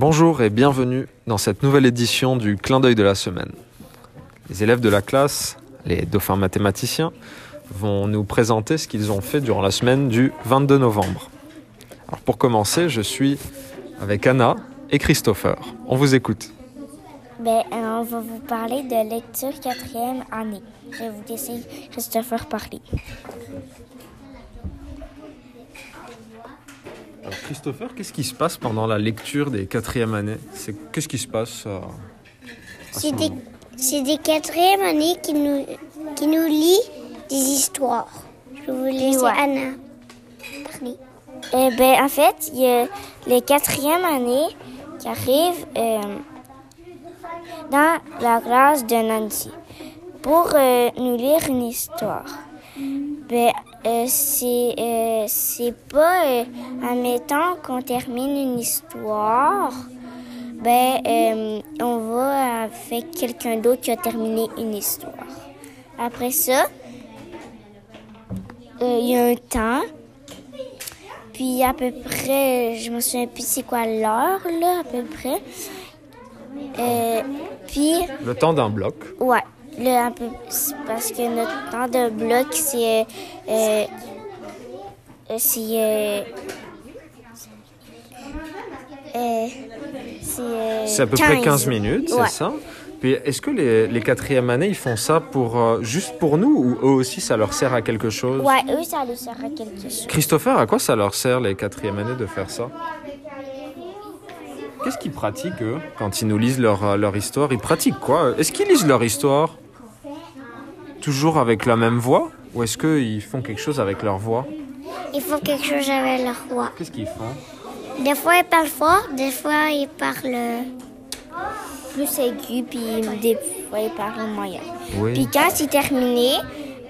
Bonjour et bienvenue dans cette nouvelle édition du Clin d'œil de la semaine. Les élèves de la classe, les dauphins mathématiciens, vont nous présenter ce qu'ils ont fait durant la semaine du 22 novembre. Alors pour commencer, je suis avec Anna et Christopher. On vous écoute. Ben, euh, on va vous parler de lecture quatrième année. Je vais vous laisser Christopher parler. Alors Christopher, qu'est-ce qui se passe pendant la lecture des quatrièmes années? C'est qu'est-ce qui se passe euh, ce C'est des, moment? c'est des quatrièmes années qui nous, qui nous lit des histoires. Je vous laisser Ouais. Anna parler. Eh ben, en fait, il y a les quatrièmes années qui arrivent euh, dans la classe de Nancy pour euh, nous lire une histoire. Ben, euh, c'est euh, c'est pas, euh, admettons qu'on termine une histoire, ben, euh, on va avec quelqu'un d'autre qui a terminé une histoire. Après ça, il y a un temps. Puis à peu près, je me souviens plus c'est quoi l'heure, là, à peu près. Puis, Le temps d'un bloc. ouais, là, parce que notre temps de bloc, c'est... Euh, euh, c'est... Euh, c'est... à peu près 15 minutes, Ouais. c'est ça? Puis est-ce que les, les quatrièmes années, ils font ça pour euh, juste pour nous ou eux aussi ça leur sert à quelque chose? Ouais, eux, ça leur sert à quelque chose. Christopher, à quoi ça leur sert les quatrièmes années de faire ça? Qu'est-ce qu'ils pratiquent eux quand ils nous lisent leur, leur histoire? Ils pratiquent quoi Est-ce qu'ils lisent leur histoire? Toujours avec la même voix ou est-ce qu'ils font quelque chose avec leur voix? Ils font quelque chose avec leur voix. Qu'est-ce qu'ils font? Des fois, ils parlent fort, des fois, ils parlent... Plus aigu, puis des fois, ils parlent moyen. Oui. Puis quand c'est terminé,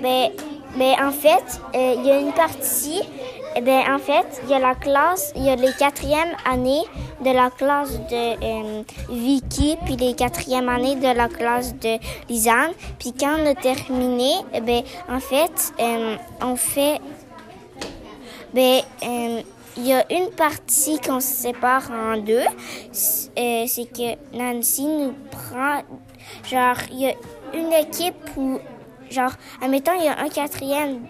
ben, ben en fait, euh, il y a une partie. Eh Ben en fait, il y a la classe, il y a les quatrièmes années de la classe de euh, Vicky, puis les quatrièmes années de la classe de Lisanne. Puis quand on a terminé, eh ben en fait, euh, on fait ben, euh, il y a une partie qu'on se sépare en deux. C'est que Nancy nous prend. Genre, il y a une équipe où. Genre, admettons, il y a un quatrième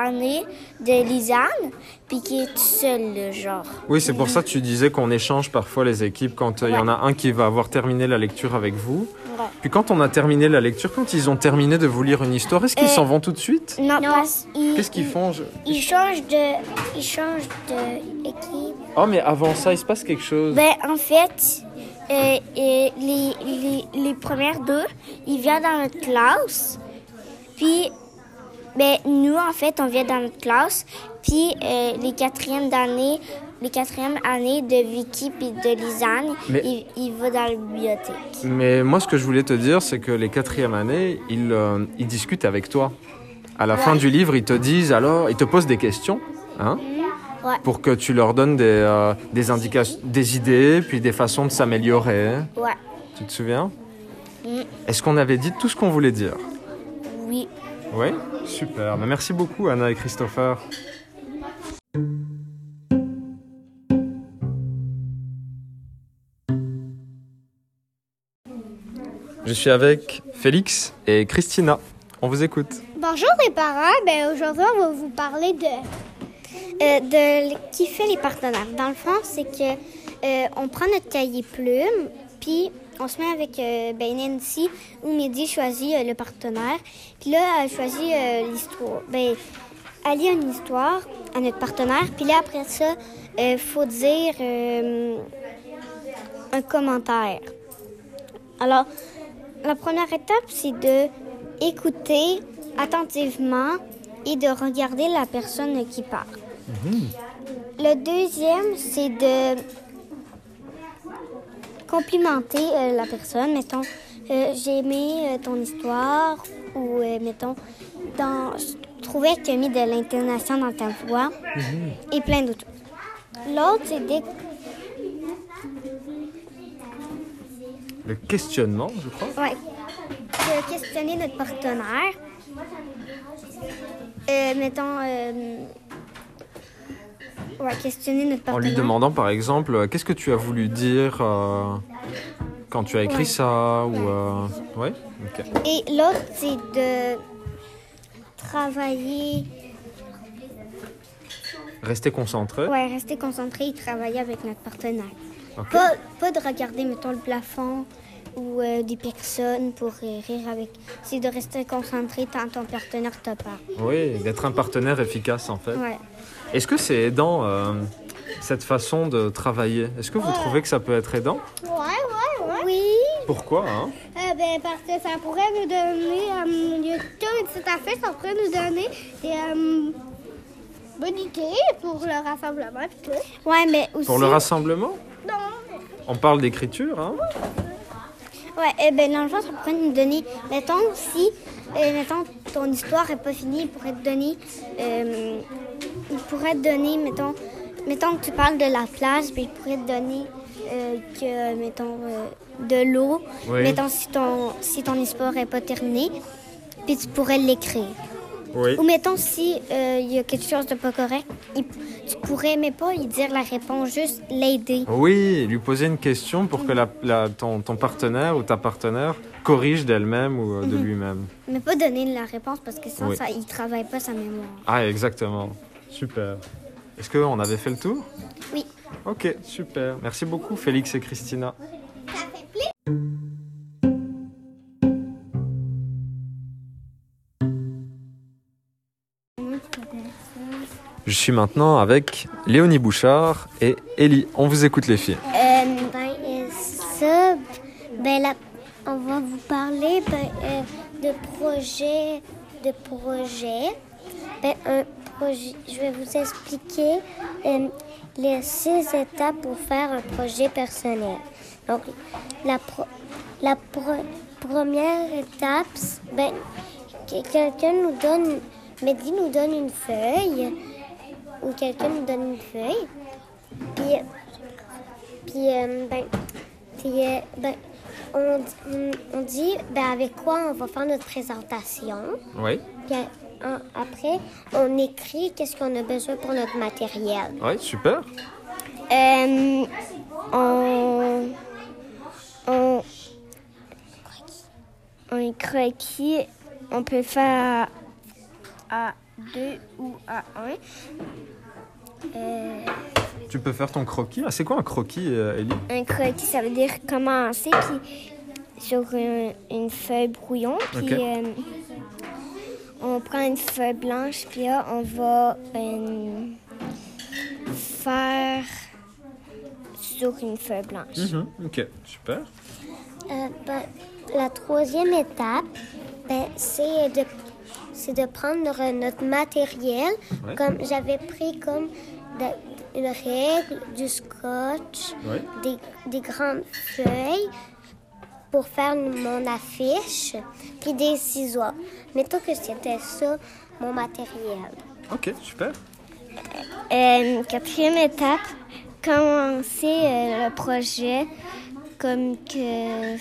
année de Lisanne, puis qui est tout seul, là, genre. Oui, c'est pour ça que tu disais qu'on échange parfois les équipes quand euh, il y en a un qui va avoir terminé la lecture avec vous. Ouais. Puis quand on a terminé la lecture, quand ils ont terminé de vous lire une histoire, est-ce qu'ils Euh, s'en vont tout de suite? Non, parce ils, Qu'est-ce qu'ils font je- Ils changent de... Ils changent d'équipe. Oh, mais avant ça, il se passe quelque chose. Ben, en fait, euh, euh, les, les, les premières deux, ils viennent dans notre classe. Puis, ben, nous, en fait, on vient dans notre classe. Puis, euh, les quatrièmes d'année, les quatrièmes années de Vicky puis de Lisanne, Mais- ils, ils vont dans la bibliothèque. Mais moi, ce que je voulais te dire, c'est que les quatrièmes années, ils, euh, ils discutent avec toi. À la fin du livre, ils te disent alors, ils te posent des questions, hein, Ouais. pour que tu leur donnes des, euh, des indications, des idées, puis des façons de s'améliorer. Ouais. Tu te souviens? Mm. Est-ce qu'on avait dit tout ce qu'on voulait dire? Oui. Oui? Super. Mais merci beaucoup, Anna et Christopher. Je suis avec Félix et Christina. On vous écoute. Bonjour les parents, ben aujourd'hui on va vous parler de, euh, qui fait les partenaires. Dans le fond, c'est que euh, on prend notre cahier plume, puis on se met avec euh, ben, Nancy ou Mehdi choisit euh, le partenaire. Puis là, elle choisit euh, l'histoire. Ben, elle lit une histoire à notre partenaire, puis là après ça, il faut dire un commentaire. Alors, la première étape, c'est de écouter attentivement et de regarder la personne qui parle. Le deuxième, c'est de complimenter euh, la personne. Mettons, euh, j'ai aimé euh, ton histoire ou, mettons, dans, je trouvais que tu as mis de l'intonation dans ta voix et plein d'autres choses. L'autre, c'est Le questionnement, je crois. Ouais. De questionner notre partenaire. Mettons, euh, Ouais, questionner notre En partenaire. lui demandant par exemple, euh, qu'est-ce que tu as voulu dire euh, quand tu as écrit Ouais. ça ou euh, ouais. Ok. Et l'autre, c'est de travailler, Rester concentré. ouais, rester concentré et travailler avec notre partenaire. Pas, pas de regarder, mettons, le plafond ou euh, des personnes pour euh, rire avec. C'est de rester concentré tant ton partenaire te parle. Oui, d'être un partenaire efficace en fait. Ouais. Est-ce que c'est aidant euh, cette façon de travailler? Est-ce que vous trouvez que ça peut être aidant? Ouais, ouais, ouais. Oui. Pourquoi hein? Euh, ben, parce que ça pourrait nous donner, euh, tout petite affaire, ça pourrait nous donner des euh, bonnes idées pour le rassemblement et tout. Ouais, mais aussi... Pour le rassemblement? Non. On parle d'écriture, hein? Ouais, eh ben, dans le fond, ça pourrait nous donner, mettons, si, euh, mettons, ton histoire n'est pas finie, il pourrait te donner, euh, il pourrait te donner, mettons, mettons que tu parles de la plage, puis il pourrait te donner euh, que, mettons, euh, de l'eau, Oui. mettons, si ton, si ton histoire n'est pas terminée, puis tu pourrais l'écrire. Oui. Ou mettons, si euh, il y a quelque chose de pas correct, il- tu pourrais, mais pas y dire la réponse, juste l'aider. Oui, lui poser une question pour que la, la- ton, ton partenaire ou ta partenaire corrige d'elle-même ou de lui-même. Mais pas donner la réponse parce que sinon, Oui. ça, il travaille pas sa mémoire. Ah, exactement. Super. Est-ce qu'on avait fait le tour? Oui. Ok, super. Merci beaucoup, Félix et Christina. Je suis maintenant avec Léonie Bouchard et Ellie. On vous écoute les filles. Euh, ben, euh, ça, ben, là, on va vous parler ben, euh, de projets. De projets. Ben, un projet, je vais vous expliquer euh, les six étapes pour faire un projet personnel. Donc, la, pro- la pro- première étape, ben, que quelqu'un nous donne, Mehdi nous donne une feuille, ou quelqu'un nous donne une feuille, puis puis, euh, ben, puis, euh, ben, on, dit ben, avec quoi on va faire notre présentation. Oui. Puis en- après, on écrit qu'est-ce qu'on a besoin pour notre matériel. Oui, super. Euh, on, on, un croquis, on peut faire à deux ou à un. Euh, Tu peux faire ton croquis. Ah, c'est quoi un croquis, euh, Ellie? Un croquis, ça veut dire commencer puis sur un- une feuille brouillon. Puis euh, on prend une feuille blanche, puis là, on va euh, faire sur une feuille blanche. Mhm, Ok, super. Euh, ben, la troisième étape, ben, c'est de, c'est de prendre notre matériel. Ouais. Comme j'avais pris comme de- une règle, du scotch, Ouais. des, des grandes feuilles pour faire mon affiche, puis des ciseaux. Mettons que c'était ça, mon matériel. Ok, super. Euh, quatrième étape, commencer euh, le projet comme que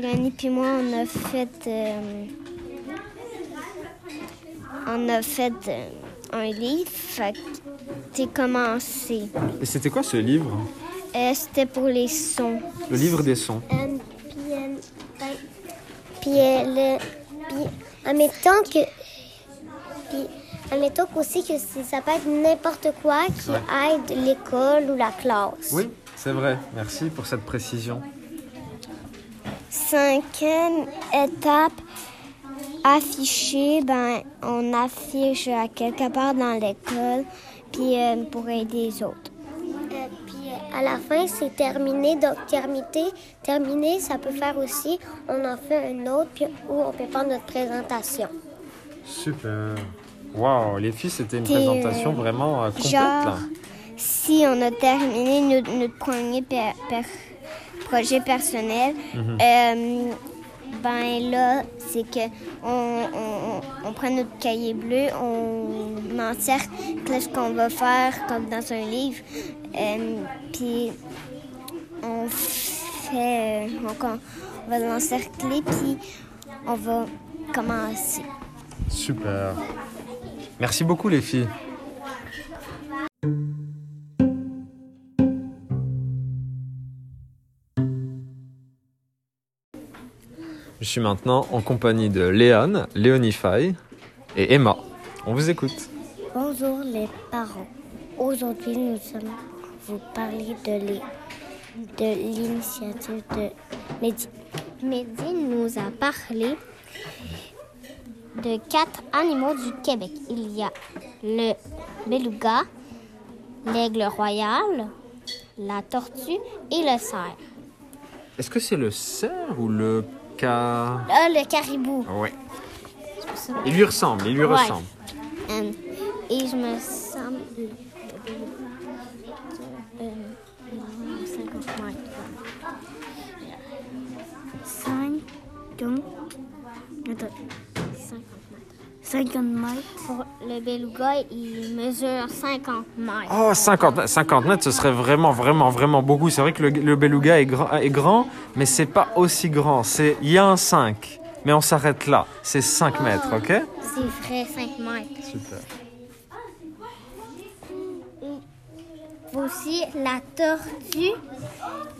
Léonie puis moi on a fait euh, on a fait un livre, fait que c'est commencé. Et c'était quoi ce livre? C'était pour les sons. Le livre des sons. Euh, puis, euh, ben, puis, euh, le, puis, admettons que, puis, admettons aussi que ça peut être n'importe quoi qui Ouais. aide l'école ou la classe. Oui, c'est vrai. Merci pour cette précision. Cinquième étape, afficher, ben, on affiche à quelque part dans l'école, puis euh, pour aider les autres. À la fin, c'est terminé. Donc, terminé, terminé, ça peut faire aussi, on en fait un autre, puis où on peut faire notre présentation. Super. Waouh, les filles, c'était une présentation euh, vraiment euh, complète. genre. Si on a terminé notre, notre premier per- per- projet personnel, Mhm. euh, ben là, c'est que on, prend notre cahier bleu, on encercle ce qu'on va faire comme dans un livre, euh, puis on fait, euh, on, on va l'encercler, puis on va commencer. Super. Merci beaucoup, les filles. Je suis maintenant en compagnie de Léane, Léonie Fay et Emma. On vous écoute. Bonjour les parents. Aujourd'hui, nous allons vous parler de l'initiative de Mehdi. Mehdi nous a parlé de quatre animaux du Québec. Il y a le beluga, l'aigle royal, la tortue et le cerf. Est-ce que c'est le cerf ou le ca... Ah, le caribou. Ouais. Il lui ressemble, il lui Ouais. ressemble. Euh, et je me semble. euh, 50 mètres. 5, donc, attends, 50 mètres. Pour le beluga, il mesure 50 mètres. Oh, 50, 50 mètres, ce serait vraiment, vraiment, vraiment beaucoup. C'est vrai que le, le beluga est grand, est grand mais c'est pas aussi grand. C'est, il y a un 5, mais on s'arrête là. C'est 5 mètres, ok? C'est vrai, 5 mètres. Super. Aussi, la tortue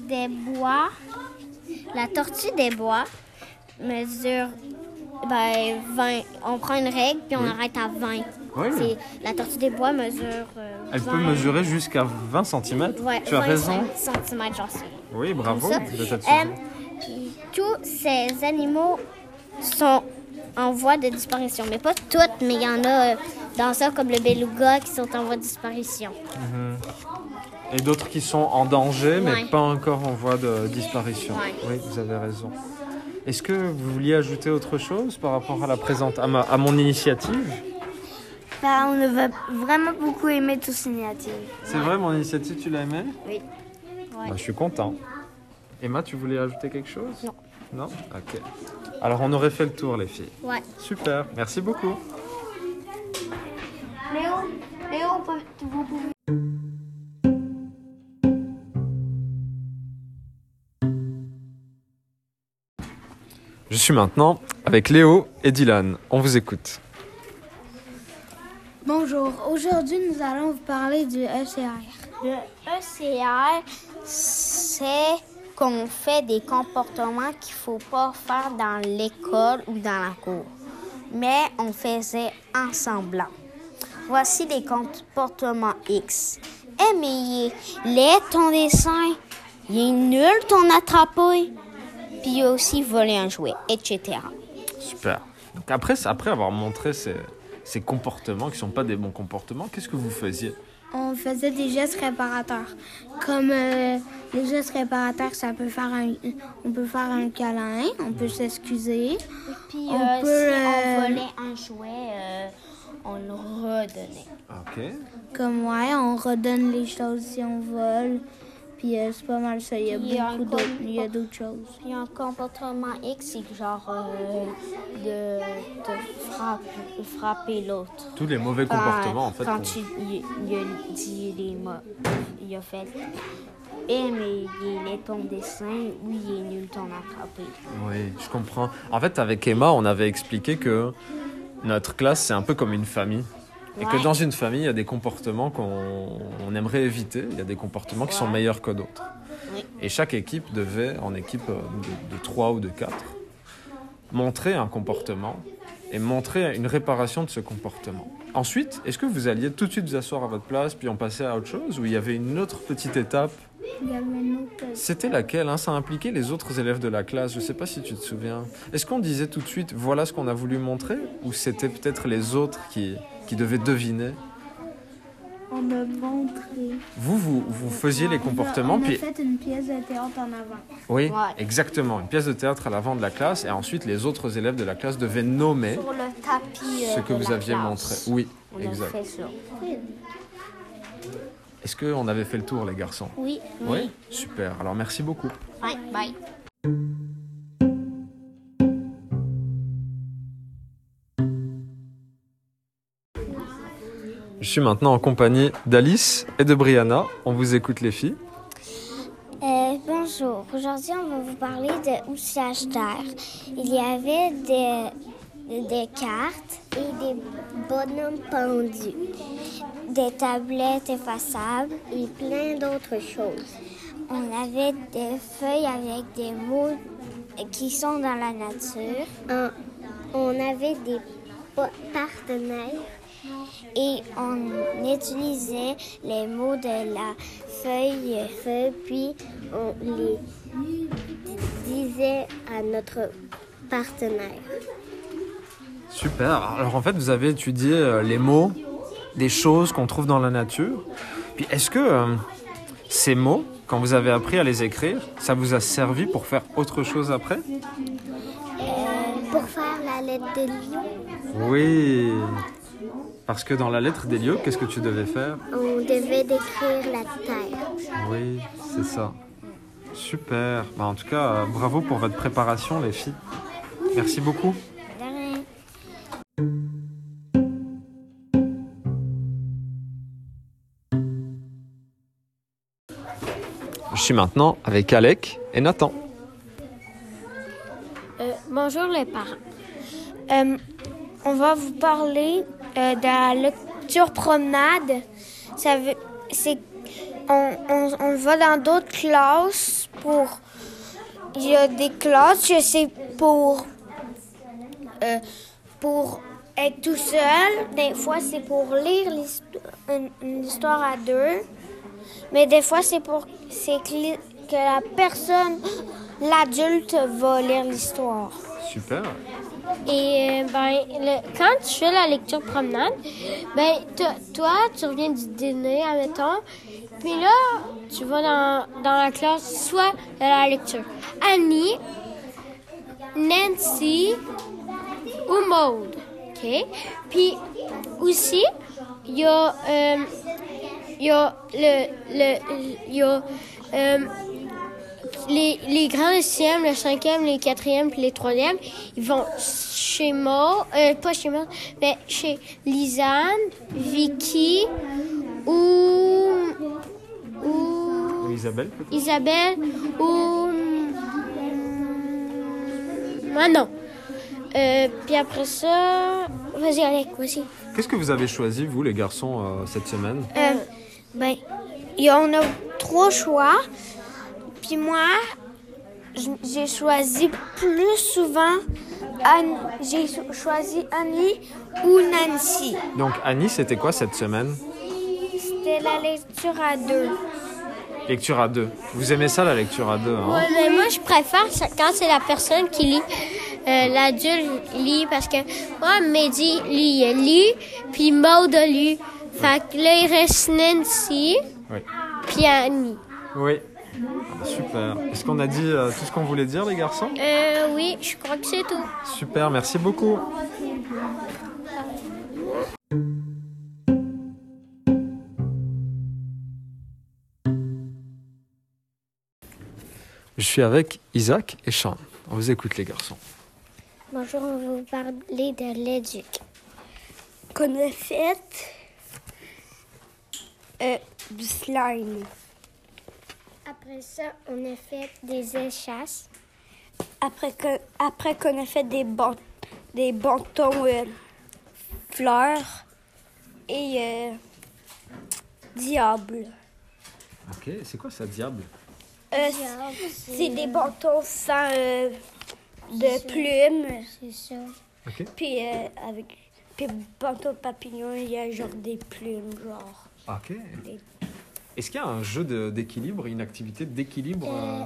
des bois. La tortue des bois mesure ben, 20. On prend une règle puis on Oui. arrête à 20. Oui. La tortue des bois mesure. euh, Elle 20. peut mesurer jusqu'à 20 cm. Ouais, tu as raison. cm, j'en sais. Oui, bravo Euh, tous ces animaux sont en voie de disparition. Mais pas toutes, mais il y en a euh, dans ça, comme le beluga, qui sont en voie de disparition. Et d'autres qui sont en danger, mais Ouais. pas encore en voie de disparition. Ouais. Oui, vous avez raison. Est-ce que vous vouliez ajouter autre chose par rapport à la présente, à, ma- à mon initiative? Bah, on a vraiment beaucoup aimé toute cette initiative. C'est vrai, mon initiative, tu l'as aimée? Oui. Ouais. Bah, je suis content. Emma, tu voulais ajouter quelque chose? Non. Non? Ok. Alors, on aurait fait le tour, les filles. Ouais. Super, merci beaucoup. Léo, Léo, vous pouvez... Je suis maintenant avec Léo et Dylan. On vous écoute. Bonjour, aujourd'hui nous allons vous parler du ECR. Le ECR, c'est qu'on fait des comportements qu'il faut pas faire dans l'école ou dans la cour. Mais on faisait en semblant. Voici des comportements X. Aimer laid ton dessin, il est nul ton attrapé, puis aussi voler un jouet, etc. Super. Donc après, après avoir montré ces, ces comportements qui sont pas des bons comportements, qu'est-ce que vous faisiez? On faisait des gestes réparateurs. Comme euh, les gestes réparateurs, ça peut faire un, on peut faire un câlin, on peut s'excuser. Puis On euh, peut, si on euh, volait un jouet, euh, on le redonnait. Ok. Comme ouais, on redonne les choses si on vole. Puis euh, c'est pas mal ça. Il y a Il y a beaucoup un d'autres, com- il y a d'autres choses. Un comportement X, c'est genre euh, de, de frapper, frapper l'autre. Tous les mauvais comportements, en fait. Quand tu, il, il a dit les mots, il a fait Eh, mais il est ton dessin, oui, il est nul ton attrapé. Oui, je comprends. En fait, avec Emma, on avait expliqué que notre classe, c'est un peu comme une famille. Et que dans une famille, il y a des comportements qu'on on aimerait éviter. Il y a des comportements qui sont meilleurs que d'autres. Oui. Et chaque équipe devait, en équipe euh, de, de trois ou de quatre, montrer un comportement et montrer une réparation de ce comportement. Ensuite, est-ce que vous alliez tout de suite vous asseoir à votre place, puis on passait à autre chose, ou il y avait une autre petite étape? Il y avait une autre. c'était laquelle hein? Ça impliquait les autres élèves de la classe. Je ne sais pas si tu te souviens. Est-ce qu'on disait tout de suite voilà ce qu'on a voulu montrer Ou c'était peut-être les autres qui, qui devaient deviner On a montré. Vous, vous, vous faisiez les comportements, On a puis. fait une pièce de théâtre en avant. Oui, Ouais. exactement. Une pièce de théâtre à l'avant de la classe, et ensuite les autres élèves de la classe devaient nommer Sur le tapis. euh, ce que de vous la aviez classe. montré. Oui, On exact. fait. Est-ce qu'on avait fait le tour, les garçons? Oui. Oui Super. Alors merci beaucoup. Bye. Bye. Je suis maintenant en compagnie d'Alice et de Brianna. On vous écoute, les filles. Euh, bonjour. Aujourd'hui, on va vous parler de outillage d'air. Il y avait des, des cartes et des bonhommes pendus, des tablettes effaçables et plein d'autres choses. On avait des feuilles avec des mots qui sont dans la nature. Un- on avait des pa- partenaires. Et on utilisait les mots de la feuille. feu, puis on les disait à notre partenaire. Super. Alors en fait, vous avez étudié euh, les mots des choses qu'on trouve dans la nature. Puis est-ce que euh, ces mots, quand vous avez appris à les écrire, ça vous a servi pour faire autre chose après? Pour faire la lettre de lion, Oui. Parce que dans la lettre d'Elio, qu'est-ce que tu devais faire on devait décrire la terre. Oui, c'est ça. Super. Bah, en tout cas, euh, bravo pour votre préparation, les filles. Merci beaucoup. Je suis maintenant avec Alec et Nathan. Euh, bonjour les parents. Euh, on va vous parler euh, de la lecture promenade. Ça veut, c'est, on, on, on va dans d'autres classes pour. Il y a des classes, je sais, pour. euh, pour être tout seul. Des fois, c'est pour lire une, une histoire à deux. Mais des fois, c'est pour c'est que la personne, l'adulte, va lire l'histoire. Super. Et euh, ben, le- quand tu fais la lecture promenade, ben, to- toi, tu reviens du dîner, admettons, puis là, tu vas dans, dans la classe soit de la lecture. Annie, Nancy ou Maude. OK? Puis aussi, il y a, euh, y a le, le, y a, euh, les, les grands le sixième, le cinquième, les quatrièmes puis les troisièmes, ils vont chez moi, euh, pas chez moi, mais chez Lisanne, Vicky ou, ou Isabelle, Isabelle ou Manon. Euh, puis après ça, vas-y Alec, vas-y. Qu'est-ce que vous avez choisi, vous, les garçons, euh, cette semaine? Euh, ben, il y en a trois choix. Puis moi, j'ai choisi plus souvent Anne- j'ai cho- choisi Annie ou Nancy. Donc, Annie, c'était quoi cette semaine? C'était la lecture à deux. Lecture à deux. Vous aimez ça, la lecture à deux hein? Ouais, mais moi, je préfère quand c'est la personne qui lit. Euh, L'adulte lit parce que moi, Mehdi lit, il lit, puis Maud lu. Fait que là, il reste Nancy, Oui. puis Annie. Oui. Ah, Super. Est-ce qu'on a dit euh, tout ce qu'on voulait dire, les garçons? Euh, oui, je crois que c'est tout. Super, merci beaucoup. Je suis avec Isaac et Sean. On vous écoute, les garçons. Bonjour, on va vous parler de l'éduc. Qu'on a fait euh, du slime. Après ça, on a fait des échasses. Après que- après qu'on a fait des, bon, des bâtons euh, fleurs et euh, diable. Ok, c'est quoi ça, diable? Euh, c'est des bâtons sans euh, de plumes. C'est ça. Ok. Puis euh, avec puis bâton papillon, il y a genre des plumes, genre. Ok. Est-ce qu'il y a un jeu d'équilibre, une activité d'équilibre euh,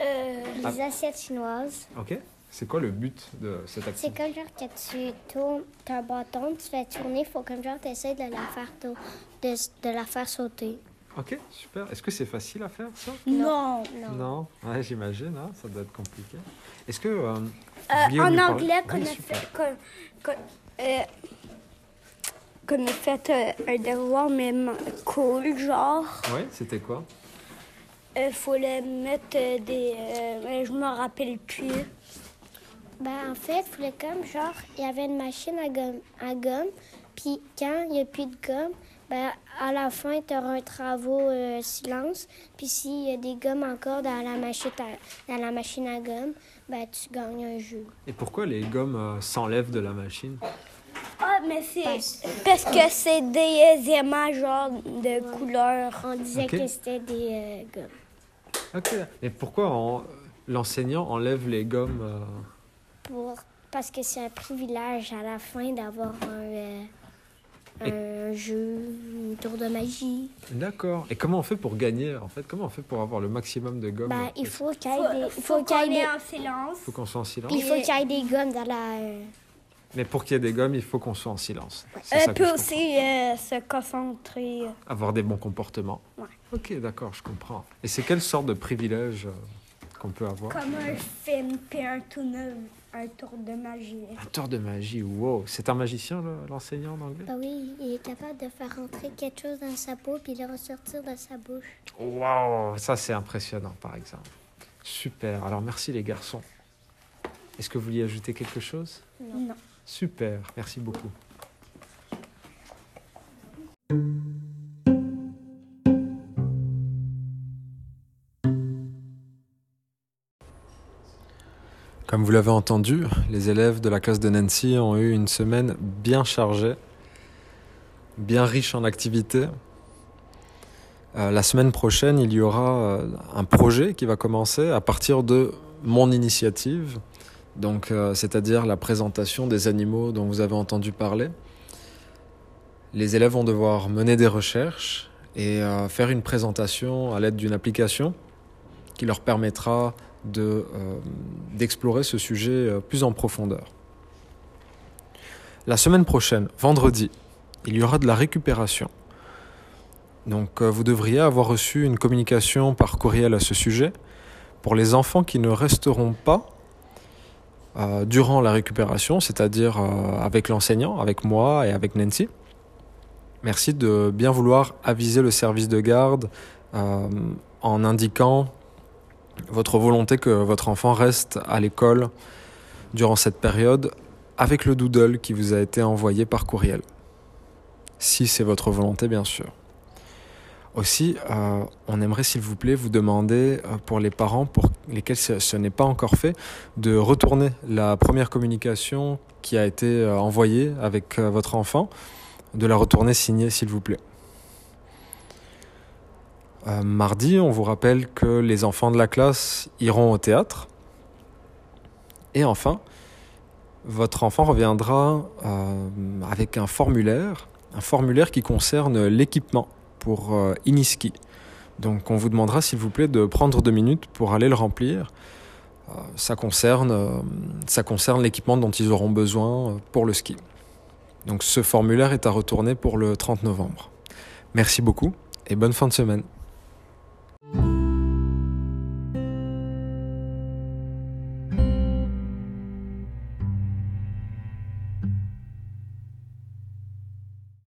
Euh, Les assiettes chinoises. Ok. C'est quoi le but de cette C'est activité comme genre que tu tournes ton bâton, tu fais tourner, il faut comme genre tu essaies de la faire de, de la faire sauter. Ok, super. Est-ce que c'est facile à faire ça? Non. Non. Ouais, j'imagine, hein, ça doit être compliqué. Est-ce que. euh, Euh, en anglais, Oui, qu'on a fait, euh, qu'on a fait euh, un devoir, mais ma- cool, genre. Ouais, c'était quoi? Il faut le mettre euh, des. euh, je me rappelle plus. Ben, en fait, il fallait comme genre, il y avait une machine à gomme, à gomme puis quand il n'y a plus de gomme, ben, à la fin, tu auras un travaux euh, silence. Puis s'il y a des gommes encore dans la machine à, dans la machine à gomme, ben, tu gagnes un jeu. Et pourquoi les gommes euh, s'enlèvent de la machine? Ah, mais c'est. Parce que c'est des euh, aimants, genre, de couleur. On disait que c'était des euh, gommes. Ok. Et pourquoi on- l'enseignant enlève les gommes euh, Pour... Parce que c'est un privilège à la fin d'avoir un, euh, un jeu, un tour de magie. D'accord. Et comment on fait pour gagner en fait? Comment on fait pour avoir le maximum de gommes? Ben, il faut qu'il y ait Faut, des... faut faut qu'on des- est en silence. faut qu'on soit en silence. Il faut qu'il y ait des gommes dans la... euh, Mais pour qu'il y ait des gommes, il faut qu'on soit en silence. Euh, que peut aussi euh, se concentrer. comprends. Avoir des bons comportements. Ouais. Ok, d'accord, je comprends. Et c'est quelle sorte de privilège euh, qu'on peut avoir? Comme un film, puis un tour, de- un tour de magie. Un tour de magie, wow. C'est un magicien, le- l'enseignant d'anglais Ben oui, il est capable de faire rentrer quelque chose dans sa peau puis le ressortir de sa bouche. Wow, ça c'est impressionnant par exemple. Super, alors merci les garçons. Est-ce que vous vouliez ajouter quelque chose? Non. Super, merci beaucoup. Comme vous l'avez entendu, les élèves de la classe de Nancy ont eu une semaine bien chargée, bien riche en activités. Euh, la semaine prochaine, il y aura euh, un projet qui va commencer à partir de mon initiative, euh, c'est-à-dire la présentation des animaux dont vous avez entendu parler. Les élèves vont devoir mener des recherches et euh, faire une présentation à l'aide d'une application qui leur permettra euh, d'explorer ce sujet plus en profondeur. La semaine prochaine, vendredi, il y aura de la récupération. Donc vous devriez avoir reçu une communication par courriel à ce sujet. Pour les enfants qui ne resteront pas euh, durant la récupération, c'est-à-dire euh, avec l'enseignant, avec moi et avec Nancy, merci de bien vouloir aviser le service de garde euh, en indiquant votre volonté que votre enfant reste à l'école durant cette période avec le doodle qui vous a été envoyé par courriel. Si c'est votre volonté, bien sûr. Aussi, euh, on aimerait s'il vous plaît vous demander euh, pour les parents pour lesquels ce, n'est pas encore fait de retourner la première communication qui a été euh, envoyée avec votre enfant, de la retourner signée s'il vous plaît. Mardi, on vous rappelle que les enfants de la classe iront au théâtre. Et enfin, votre enfant reviendra avec un formulaire, un formulaire qui concerne l'équipement pour euh, Iniski. Donc on vous demandera s'il vous plaît de prendre deux minutes pour aller le remplir. Euh, ça concerne, euh, ça concerne l'équipement dont ils auront besoin euh, pour le ski. Donc ce formulaire est à retourner pour le 30 novembre. Merci beaucoup et bonne fin de semaine.